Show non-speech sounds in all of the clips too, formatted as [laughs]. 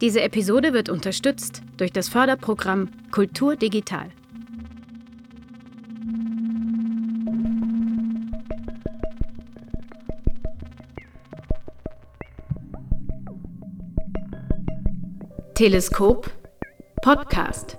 Diese Episode wird unterstützt durch das Förderprogramm Kultur Digital. Teleskop Podcast.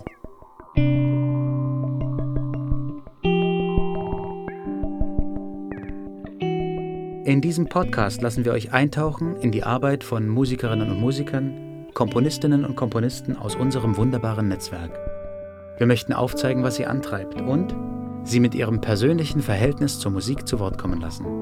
In diesem Podcast lassen wir euch eintauchen in die Arbeit von Musikerinnen und Musikern, Komponistinnen und Komponisten aus unserem wunderbaren Netzwerk. Wir möchten aufzeigen, was sie antreibt und sie mit ihrem persönlichen Verhältnis zur Musik zu Wort kommen lassen.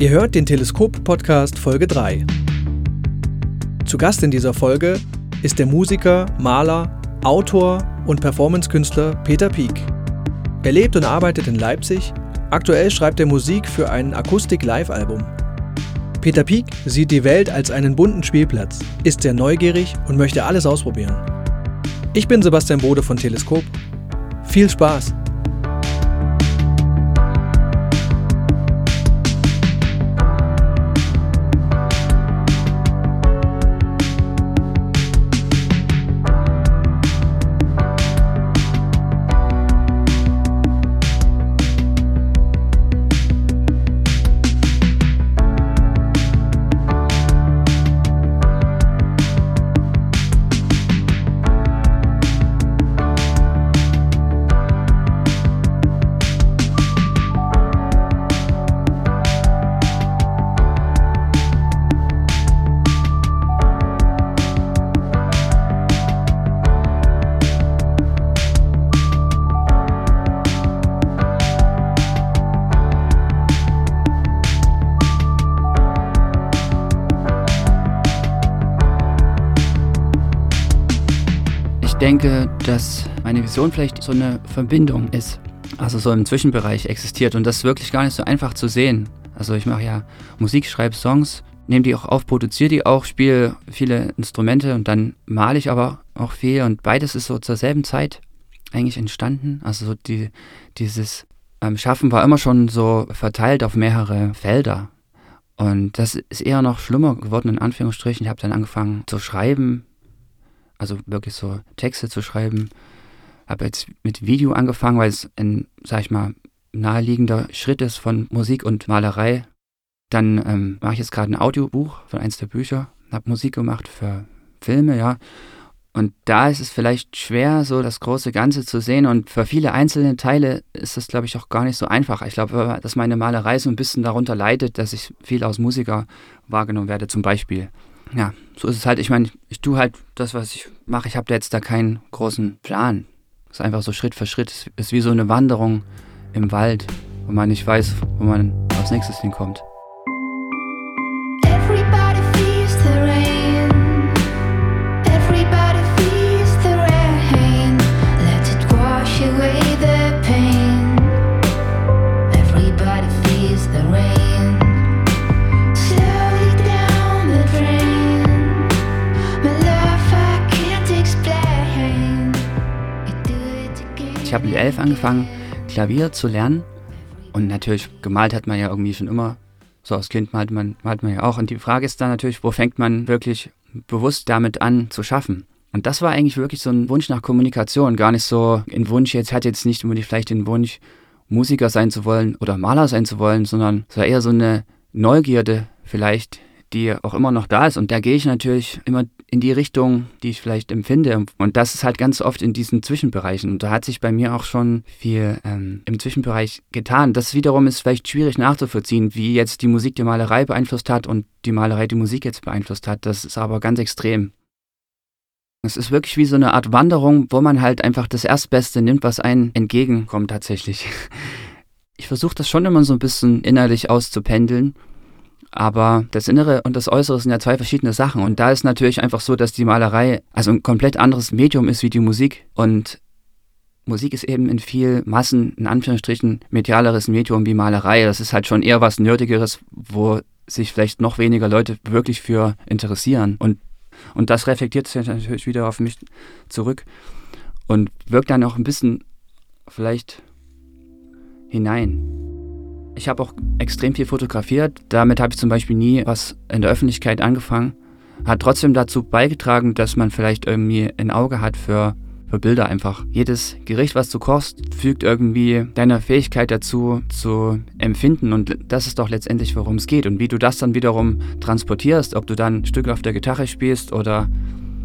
Ihr hört den Teleskop-Podcast Folge 3. Zu Gast in dieser Folge ist der Musiker, Maler, Autor und Performancekünstler Peter Pieck. Er lebt und arbeitet in Leipzig. Aktuell schreibt er Musik für ein Akustik-Live-Album. Peter Pieck sieht die Welt als einen bunten Spielplatz, ist sehr neugierig und möchte alles ausprobieren. Ich bin Sebastian Bode von Teleskop. Viel Spaß! Vision vielleicht so eine Verbindung ist, also so im Zwischenbereich existiert und das ist wirklich gar nicht so einfach zu sehen. Also ich mache ja Musik, schreibe Songs, nehme die auch auf, produziere die auch, spiele viele Instrumente und dann male ich aber auch viel und beides ist so zur selben Zeit eigentlich entstanden. Also so die, dieses ähm, Schaffen war immer schon so verteilt auf mehrere Felder. Und das ist eher noch schlimmer geworden, in Anführungsstrichen. Ich habe dann angefangen zu schreiben, also wirklich so Texte zu schreiben. Habe jetzt mit Video angefangen, weil es ein, sag ich mal, naheliegender Schritt ist von Musik und Malerei. Dann ähm, mache ich jetzt gerade ein Audiobuch von eins der Bücher, habe Musik gemacht für Filme, ja. Und da ist es vielleicht schwer, so das große Ganze zu sehen. Und für viele einzelne Teile ist das, glaube ich, auch gar nicht so einfach. Ich glaube, dass meine Malerei so ein bisschen darunter leidet, dass ich viel als Musiker wahrgenommen werde, zum Beispiel ja, so ist es halt. Ich meine, ich tue halt das, was ich mache. Ich habe jetzt da keinen großen Plan. Es ist einfach so Schritt für Schritt. Es ist wie so eine Wanderung im Wald, wo man nicht weiß, wo man als nächstes hinkommt. Ich habe mit elf angefangen, Klavier zu lernen. Und natürlich, gemalt hat man ja irgendwie schon immer. So als Kind malt man, malt man ja auch. Und die Frage ist dann natürlich, wo fängt man wirklich bewusst damit an zu schaffen? Und das war eigentlich wirklich so ein Wunsch nach Kommunikation. Gar nicht so ein Wunsch, jetzt hat jetzt nicht unbedingt vielleicht den Wunsch, Musiker sein zu wollen oder Maler sein zu wollen, sondern es war eher so eine Neugierde vielleicht, die auch immer noch da ist. Und da gehe ich natürlich immer in die Richtung, die ich vielleicht empfinde. Und das ist halt ganz oft in diesen Zwischenbereichen. Und da hat sich bei mir auch schon viel ähm, im Zwischenbereich getan. Das wiederum ist vielleicht schwierig nachzuvollziehen, wie jetzt die Musik die Malerei beeinflusst hat und die Malerei die Musik jetzt beeinflusst hat. Das ist aber ganz extrem. Es ist wirklich wie so eine Art Wanderung, wo man halt einfach das Erstbeste nimmt, was einem entgegenkommt tatsächlich. [laughs] Ich versuche das schon immer so ein bisschen innerlich auszupendeln aber das Innere und das Äußere sind ja zwei verschiedene Sachen. Und da ist natürlich einfach so, dass die Malerei also ein komplett anderes Medium ist wie die Musik. Und Musik ist eben in viel Massen, in Anführungsstrichen, medialeres Medium wie Malerei. Das ist halt schon eher was Nerdigeres, wo sich vielleicht noch weniger Leute wirklich für interessieren. Und, und das reflektiert sich natürlich wieder auf mich zurück und wirkt dann auch ein bisschen vielleicht hinein. Ich habe auch extrem viel fotografiert. Damit habe ich zum Beispiel nie was in der Öffentlichkeit angefangen. Hat trotzdem dazu beigetragen, dass man vielleicht irgendwie ein Auge hat für für Bilder einfach. Jedes Gericht, was du kochst, fügt irgendwie deiner Fähigkeit dazu, zu empfinden. Und das ist doch letztendlich, worum es geht. Und wie du das dann wiederum transportierst, ob du dann ein Stück auf der Gitarre spielst oder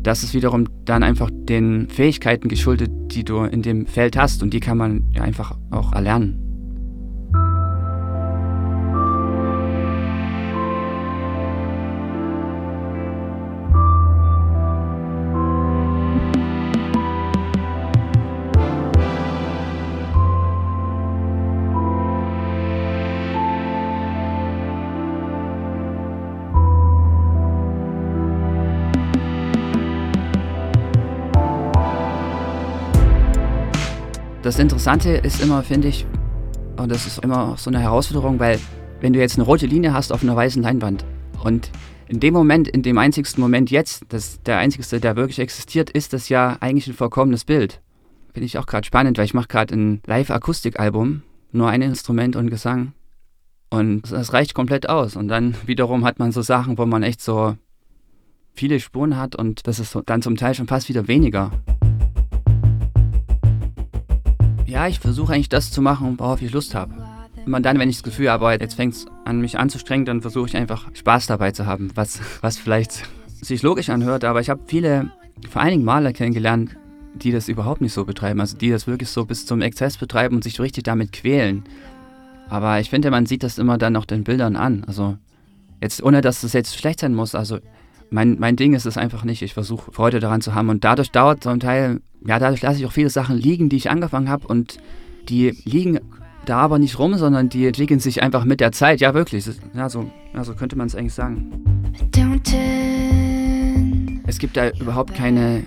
das ist wiederum dann einfach den Fähigkeiten geschuldet, die du in dem Feld hast. Und die kann man einfach auch erlernen. Das Interessante ist immer, finde ich, und das ist immer so eine Herausforderung, weil wenn du jetzt eine rote Linie hast auf einer weißen Leinwand und in dem Moment, in dem einzigsten Moment jetzt, das der einzigste, der wirklich existiert, ist das ja eigentlich ein vollkommenes Bild. Finde ich auch gerade spannend, weil ich mache gerade ein Live-Akustik-Album, nur ein Instrument und Gesang. Und das reicht komplett aus. Und dann wiederum hat man so Sachen, wo man echt so viele Spuren hat und das ist dann zum Teil schon fast wieder weniger. Ja, ich versuche eigentlich das zu machen, worauf ich Lust habe. Immer dann, wenn ich das Gefühl habe, jetzt fängt es an, mich anzustrengen, dann versuche ich einfach Spaß dabei zu haben, was, was vielleicht sich logisch anhört, aber ich habe viele, vor Dingen Maler kennengelernt, die das überhaupt nicht so betreiben, also die das wirklich so bis zum Exzess betreiben und sich richtig damit quälen. Aber ich finde, man sieht das immer dann auch den Bildern an. Also jetzt, ohne dass es jetzt schlecht sein muss, also mein, mein Ding ist es einfach nicht. Ich versuche Freude daran zu haben und dadurch dauert zum Teil ja, dadurch lasse ich auch viele Sachen liegen, die ich angefangen habe und die liegen da aber nicht rum, sondern die entwickeln sich einfach mit der Zeit. Ja, wirklich. Ja, so, ja, könnte man es eigentlich sagen. Es gibt da überhaupt keine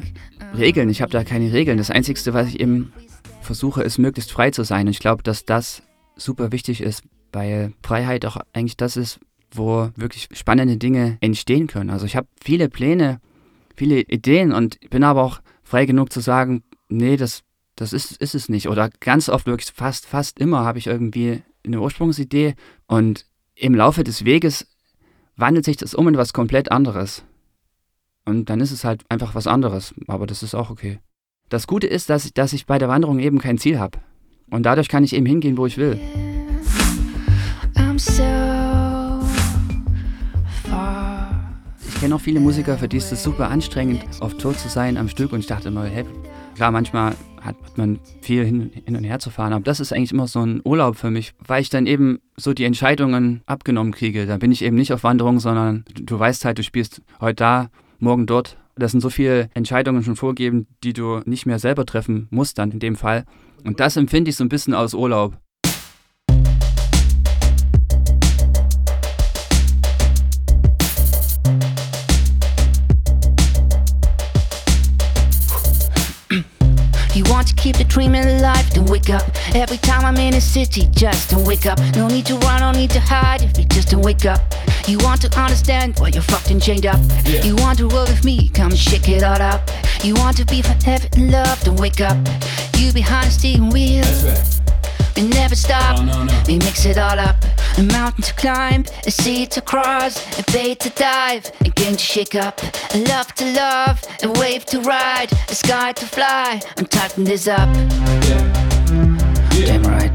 Regeln. Ich habe da keine Regeln. Das Einzige, was ich eben versuche, ist möglichst frei zu sein. Und ich glaube, dass das super wichtig ist, weil Freiheit auch eigentlich das ist, wo wirklich spannende Dinge entstehen können. Also ich habe viele Pläne, viele Ideen und bin aber auch frei genug zu sagen, nee, das, das ist, ist es nicht. Oder ganz oft, wirklich fast, fast immer habe ich irgendwie eine Ursprungsidee und im Laufe des Weges wandelt sich das um in was komplett anderes. Und dann ist es halt einfach was anderes, aber das ist auch okay. Das Gute ist, dass ich, dass ich bei der Wanderung eben kein Ziel habe. Und dadurch kann ich eben hingehen, wo ich will. Ich kenne auch viele Musiker, für die ist es super anstrengend, auf Tour zu sein am Stück. Und ich dachte immer, hey, klar, manchmal hat, man viel hin, hin, und her zu fahren. Aber das ist eigentlich immer so ein Urlaub für mich, weil ich dann eben so die Entscheidungen abgenommen kriege. Da bin ich eben nicht auf Wanderung, sondern du, du weißt halt, du spielst heute da, morgen dort. Das sind so viele Entscheidungen schon vorgegeben, die du nicht mehr selber treffen musst dann in dem Fall. Und das empfinde ich so ein bisschen aus Urlaub. You want to keep the dream alive, then wake up. Every time I'm in a city, just to wake up. No need to run, no need to hide, if you just to wake up. You want to understand why you're fucked and chained up. Yeah. You want to roll with me, come shake it all up. You want to be forever in love, then wake up. You behind the steering wheel. We never stop, no, no, no. we mix it all up. A mountain to climb, a sea to cross, a bay to dive, a game to shake up, a love to love, a wave to ride, a sky to fly. I'm tightening this up. Yeah. Yeah. Damn right.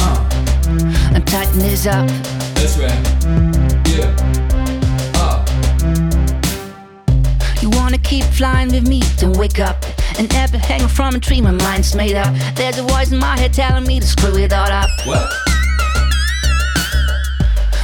Uh. I'm tightening this up. That's right. Wanna keep flying with me? Don't wake up. An apple hanging from a tree, my mind's made up. There's a voice in my head telling me to screw it all up. What?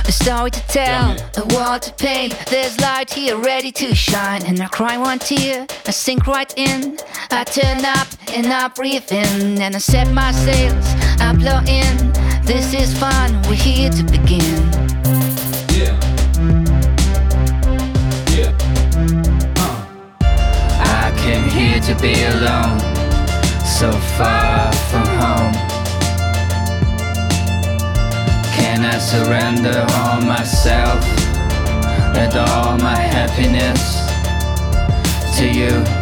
A story to tell, a wall to paint. There's light here ready to shine. And I cry one tear, I sink right in. I turn up and I breathe in. And I set my sails, I blow in. This is fun, we're here to begin. Be alone. so far from home. Can I surrender all myself and all my happiness to you?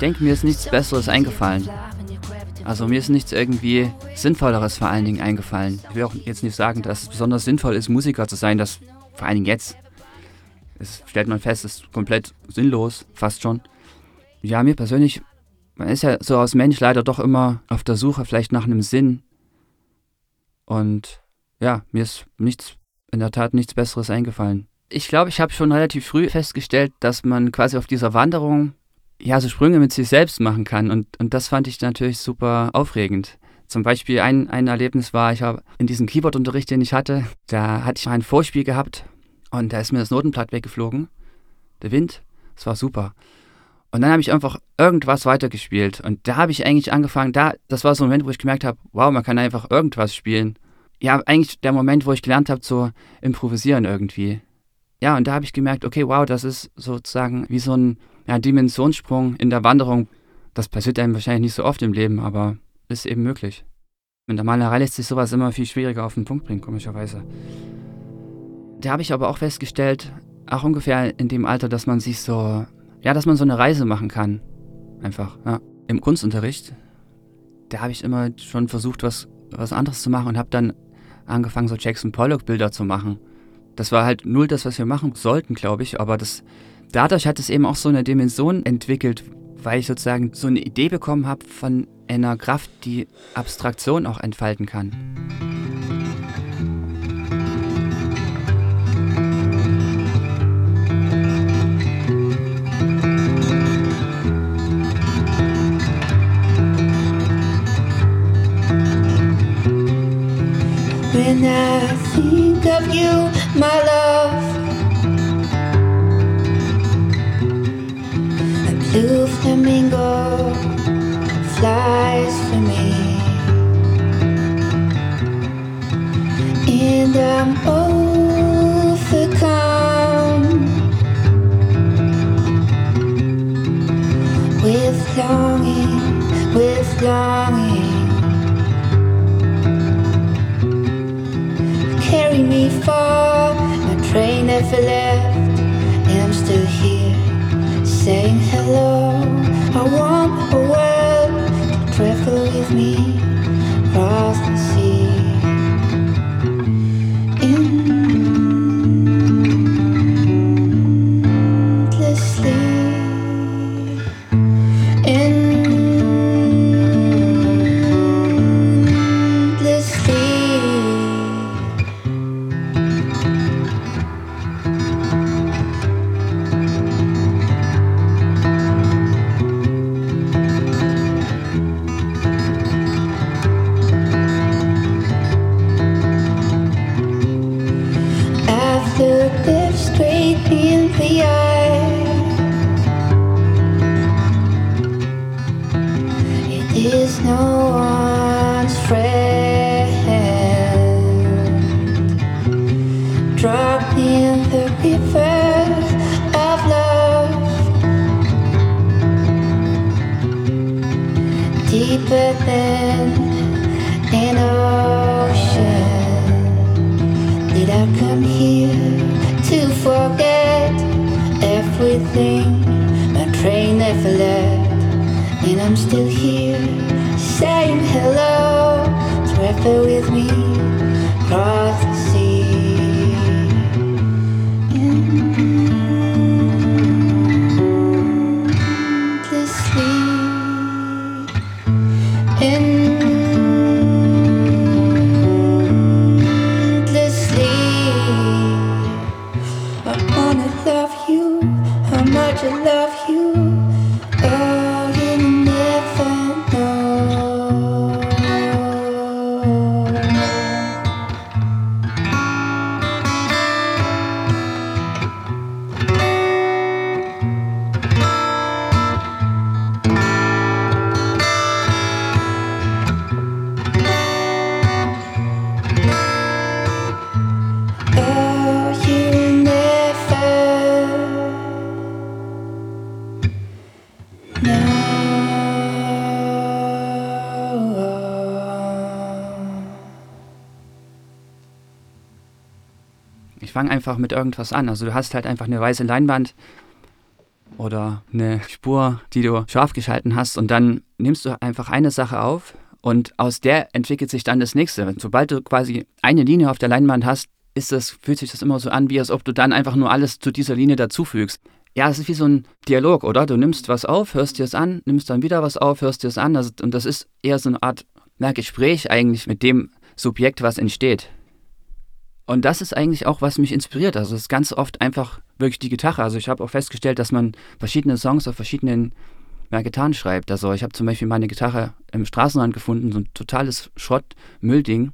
Denke, mir ist nichts Besseres eingefallen. Also mir ist nichts irgendwie Sinnvolleres vor allen Dingen eingefallen. Ich will auch jetzt nicht sagen, dass es besonders sinnvoll ist, Musiker zu sein, das vor allen Dingen jetzt. Das stellt man fest, ist komplett sinnlos, fast schon. Ja, mir persönlich, man ist ja so als Mensch leider doch immer auf der Suche vielleicht nach einem Sinn. Und ja, mir ist nichts, in der Tat nichts Besseres eingefallen. Ich glaube, ich habe schon relativ früh festgestellt, dass man quasi auf dieser Wanderung ja, so Sprünge mit sich selbst machen kann. Und, und das fand ich natürlich super aufregend. Zum Beispiel ein, ein Erlebnis war, ich habe in diesem Keyboard-Unterricht, den ich hatte, da hatte ich ein Vorspiel gehabt und da ist mir das Notenblatt weggeflogen. Der Wind, das war super. Und dann habe ich einfach irgendwas weitergespielt. Und da habe ich eigentlich angefangen, da, das war so ein Moment, wo ich gemerkt habe, wow, man kann einfach irgendwas spielen. Ja, eigentlich der Moment, wo ich gelernt habe zu improvisieren irgendwie. Ja, und da habe ich gemerkt, okay, wow, das ist sozusagen wie so ein ja, Dimensionssprung in der Wanderung. Das passiert einem wahrscheinlich nicht so oft im Leben, aber ist eben möglich. In der Malerei lässt sich sowas immer viel schwieriger auf den Punkt bringen, komischerweise. Da habe ich aber auch festgestellt, auch ungefähr in dem Alter, dass man sich so, ja, dass man so eine Reise machen kann. Einfach, ja. Im Kunstunterricht, da habe ich immer schon versucht, was, was anderes zu machen und habe dann angefangen, so Jackson Pollock-Bilder zu machen. Das war halt null das, was wir machen sollten, glaube ich, aber das, dadurch hat es eben auch so eine Dimension entwickelt, weil ich sozusagen so eine Idee bekommen habe von einer Kraft, die Abstraktion auch entfalten kann. When I think of you, my love, blue flamingo flies for me, and I'm overcome with longing, with longing. carry me far. My train never left, hello. I want a world to travel with me fang einfach mit irgendwas an. Also du hast halt einfach eine weiße Leinwand oder eine Spur, die du scharf geschalten hast und dann nimmst du einfach eine Sache auf und aus der entwickelt sich dann das nächste. Sobald du quasi eine Linie auf der Leinwand hast, ist das, fühlt sich das immer so an, wie als ob du dann einfach nur alles zu dieser Linie dazufügst. Ja, es ist wie so ein Dialog, oder? Du nimmst was auf, hörst dir es an, nimmst dann wieder was auf, hörst dir es an. Also, und das ist eher so eine Art na, Gespräch eigentlich mit dem Subjekt, was entsteht. Und das ist eigentlich auch, was mich inspiriert. Also es ist ganz oft einfach wirklich die Gitarre. Also ich habe auch festgestellt, dass man verschiedene Songs auf verschiedenen ja, Gitarren schreibt. Also ich habe zum Beispiel meine Gitarre im Straßenrand gefunden, so ein totales Schrott-Müllding.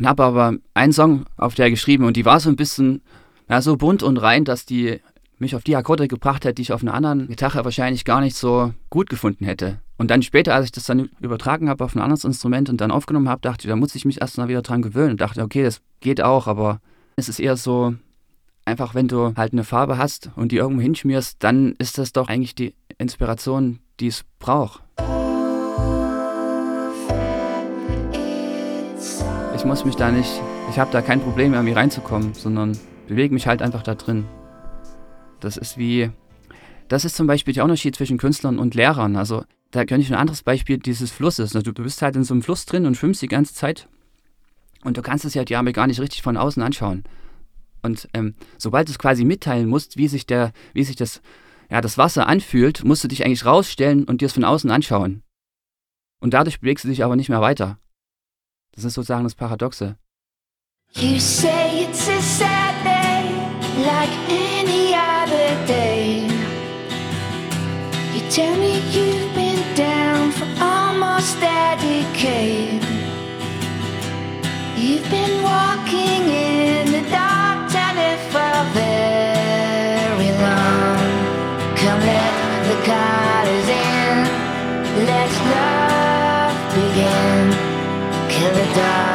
Und habe aber einen Song auf der geschrieben und die war so ein bisschen ja, so bunt und rein, dass die mich auf die Akkorde gebracht hat, die ich auf einer anderen Gitarre wahrscheinlich gar nicht so gut gefunden hätte. Und dann später, als ich das dann übertragen habe auf ein anderes Instrument und dann aufgenommen habe, dachte ich, da muss ich mich erst mal wieder dran gewöhnen. Und dachte, okay, das geht auch, aber es ist eher so, einfach wenn du halt eine Farbe hast und die irgendwo hinschmierst, dann ist das doch eigentlich die Inspiration, die es braucht. Ich muss mich da nicht, ich habe da kein Problem, irgendwie reinzukommen, sondern bewege mich halt einfach da drin. Das ist wie, das ist zum Beispiel der Unterschied zwischen Künstlern und Lehrern. Also da könnte ich ein anderes Beispiel dieses Flusses. Also, du bist halt in so einem Fluss drin und schwimmst die ganze Zeit und du kannst es ja die Arme gar nicht richtig von außen anschauen. Und ähm, sobald du es quasi mitteilen musst, wie sich, der, wie sich das, ja, das Wasser anfühlt, musst du dich eigentlich rausstellen und dir es von außen anschauen. Und dadurch bewegst du dich aber nicht mehr weiter. Das ist sozusagen das Paradoxe. You say it's a sad day, like any tell me you've been down for almost a decade. You've been walking in the dark, telling for very long. Come let the colors in, let love begin. Kill the darkness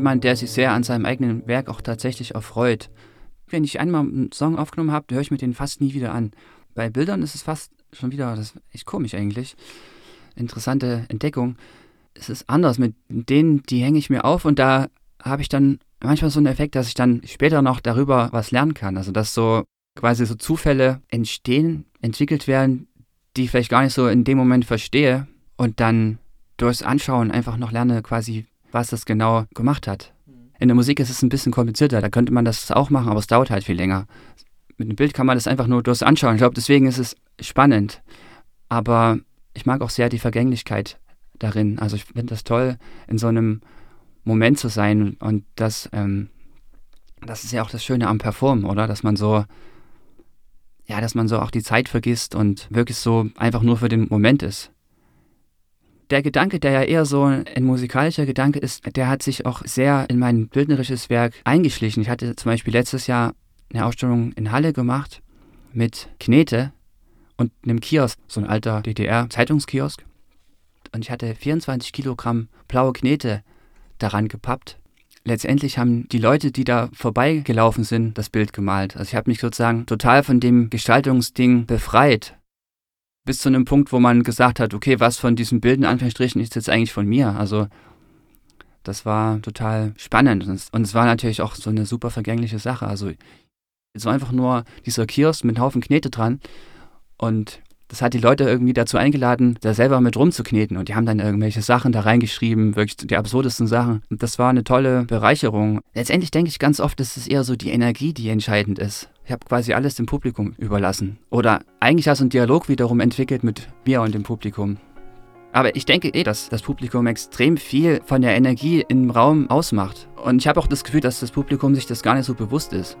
jemand, der sich sehr an seinem eigenen Werk auch tatsächlich erfreut. Wenn ich einmal einen Song aufgenommen habe, höre ich mir den fast nie wieder an. Bei Bildern ist es fast schon wieder, das ist echt komisch eigentlich. Interessante Entdeckung. Es ist anders. Mit denen, die hänge ich mir auf und da habe ich dann manchmal so einen Effekt, dass ich dann später noch darüber was lernen kann. Also dass so quasi so Zufälle entstehen, entwickelt werden, die ich vielleicht gar nicht so in dem Moment verstehe und dann durchs Anschauen einfach noch lerne, quasi, was das genau gemacht hat. In der Musik ist es ein bisschen komplizierter, da könnte man das auch machen, aber es dauert halt viel länger. Mit einem Bild kann man das einfach nur durchs Anschauen. Ich glaube, deswegen ist es spannend. Aber ich mag auch sehr die Vergänglichkeit darin. Also ich finde das toll, in so einem Moment zu sein und das, ähm, das ist ja auch das Schöne am Performen, oder? Dass man so, ja, dass man so auch die Zeit vergisst und wirklich so einfach nur für den Moment ist. Der Gedanke, der ja eher so ein musikalischer Gedanke ist, der hat sich auch sehr in mein bildnerisches Werk eingeschlichen. Ich hatte zum Beispiel letztes Jahr eine Ausstellung in Halle gemacht mit Knete und einem Kiosk, so ein alter DDR-Zeitungskiosk. Und ich hatte 24 Kilogramm blaue Knete daran gepappt. Letztendlich haben die Leute, die da vorbeigelaufen sind, das Bild gemalt. Also ich habe mich sozusagen total von dem Gestaltungsding befreit. Bis zu einem Punkt, wo man gesagt hat, okay, was von diesen Bildern, Anführungsstrichen, ist jetzt eigentlich von mir? Also das war total spannend. Und es war natürlich auch so eine super vergängliche Sache. Also so einfach nur dieser Kiosk mit einem Haufen Knete dran. Und das hat die Leute irgendwie dazu eingeladen, da selber mit rumzukneten. Und die haben dann irgendwelche Sachen da reingeschrieben, wirklich die absurdesten Sachen. Und das war eine tolle Bereicherung. Letztendlich denke ich ganz oft, dass es eher so die Energie, die entscheidend ist. Ich habe quasi alles dem Publikum überlassen. Oder eigentlich hast du einen Dialog wiederum entwickelt mit mir und dem Publikum. Aber ich denke eh, dass das Publikum extrem viel von der Energie im Raum ausmacht. Und ich habe auch das Gefühl, dass das Publikum sich das gar nicht so bewusst ist.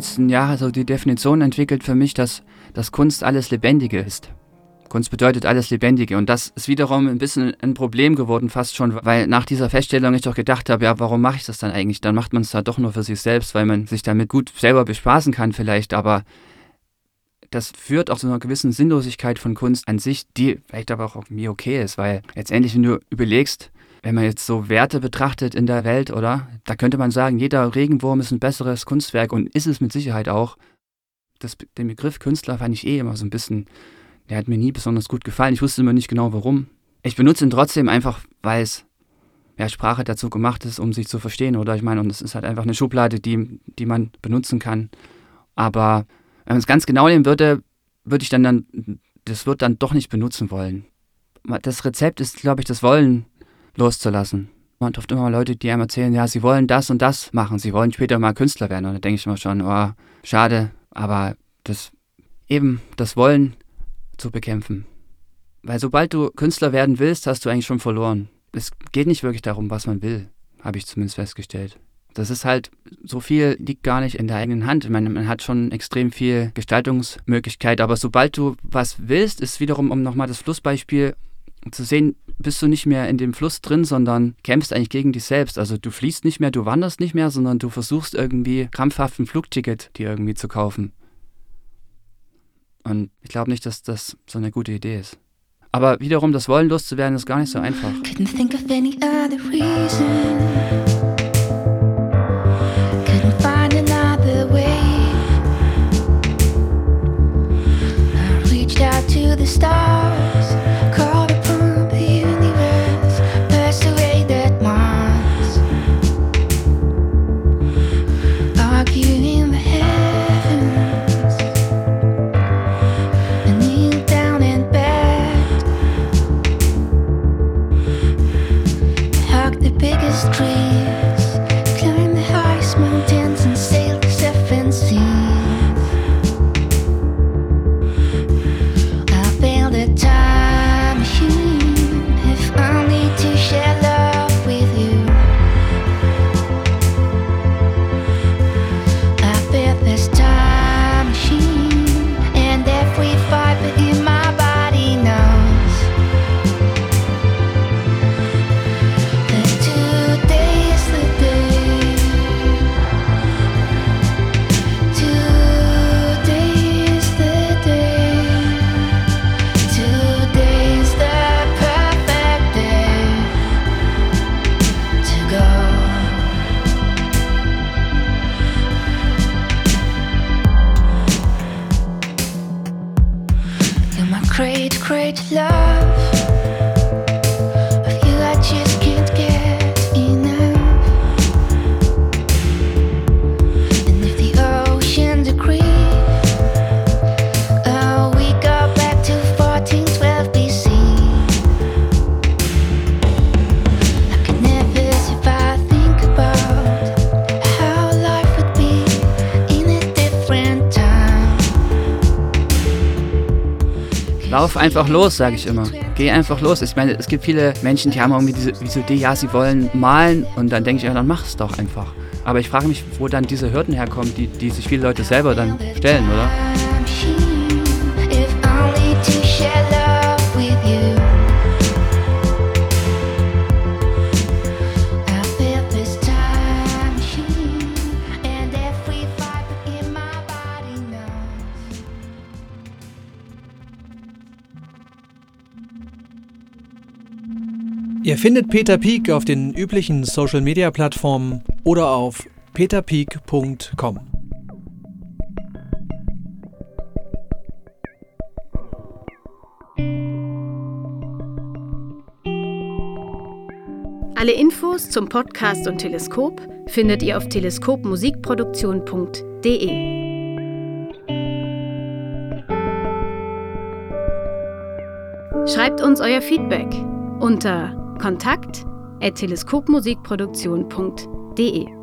Letzten Jahre so die Definition entwickelt für mich, dass, dass Kunst alles Lebendige ist. Kunst bedeutet alles Lebendige. Und das ist wiederum ein bisschen ein Problem geworden, fast schon, weil nach dieser Feststellung ich doch gedacht habe, ja, warum mache ich das dann eigentlich? Dann macht man es da doch nur für sich selbst, weil man sich damit gut selber bespaßen kann vielleicht, aber das führt auch zu einer gewissen Sinnlosigkeit von Kunst an sich, die vielleicht aber auch mir okay ist, weil letztendlich, wenn du überlegst, wenn man jetzt so Werte betrachtet in der Welt, oder? Da könnte man sagen, jeder Regenwurm ist ein besseres Kunstwerk und ist es mit Sicherheit auch. Das, den Begriff Künstler fand ich eh immer so ein bisschen der hat mir nie besonders gut gefallen. Ich wusste immer nicht genau warum. Ich benutze ihn trotzdem einfach, weil es ja, Sprache dazu gemacht ist, um sich zu verstehen. Oder ich meine, und es ist halt einfach eine Schublade, die, die man benutzen kann. Aber wenn man es ganz genau nehmen würde, würde ich dann, dann, das wird dann doch nicht benutzen wollen. Das Rezept ist, glaube ich, das Wollen loszulassen. Man trifft immer Leute, die einem erzählen, ja, sie wollen das und das machen, sie wollen später mal Künstler werden. Und da denke ich immer schon, oh, schade, aber das eben, das Wollen zu bekämpfen. Weil sobald du Künstler werden willst, hast du eigentlich schon verloren. Es geht nicht wirklich darum, was man will, habe ich zumindest festgestellt. Das ist halt, so viel liegt gar nicht in der eigenen Hand. Ich meine, man hat schon extrem viel Gestaltungsmöglichkeit, aber sobald du was willst, ist wiederum, um nochmal das Flussbeispiel zu sehen, bist du nicht mehr in dem Fluss drin, sondern kämpfst eigentlich gegen dich selbst. Also du fließt nicht mehr, du wanderst nicht mehr, sondern du versuchst irgendwie krampfhaft ein Flugticket dir irgendwie zu kaufen. Und ich glaube nicht, dass das so eine gute Idee ist. Aber wiederum, das Wollen loszuwerden, ist gar nicht so einfach. Couldn't think of any other reason. To the stars. Street. Einfach los, sage ich immer. Geh einfach los. Ich meine, es gibt viele Menschen, die haben irgendwie diese, diese Idee, ja, sie wollen malen und dann denke ich, ja, dann mach es doch einfach. Aber ich frage mich, wo dann diese Hürden herkommen, die, die sich viele Leute selber dann stellen, oder? Ihr findet Peter Peak auf den üblichen Social Media Plattformen oder auf peterpeak.com. Alle Infos zum Podcast und Teleskop findet ihr auf teleskopmusikproduktion.de. uns euer Feedback unter kontakt@teleskopmusikproduktion.de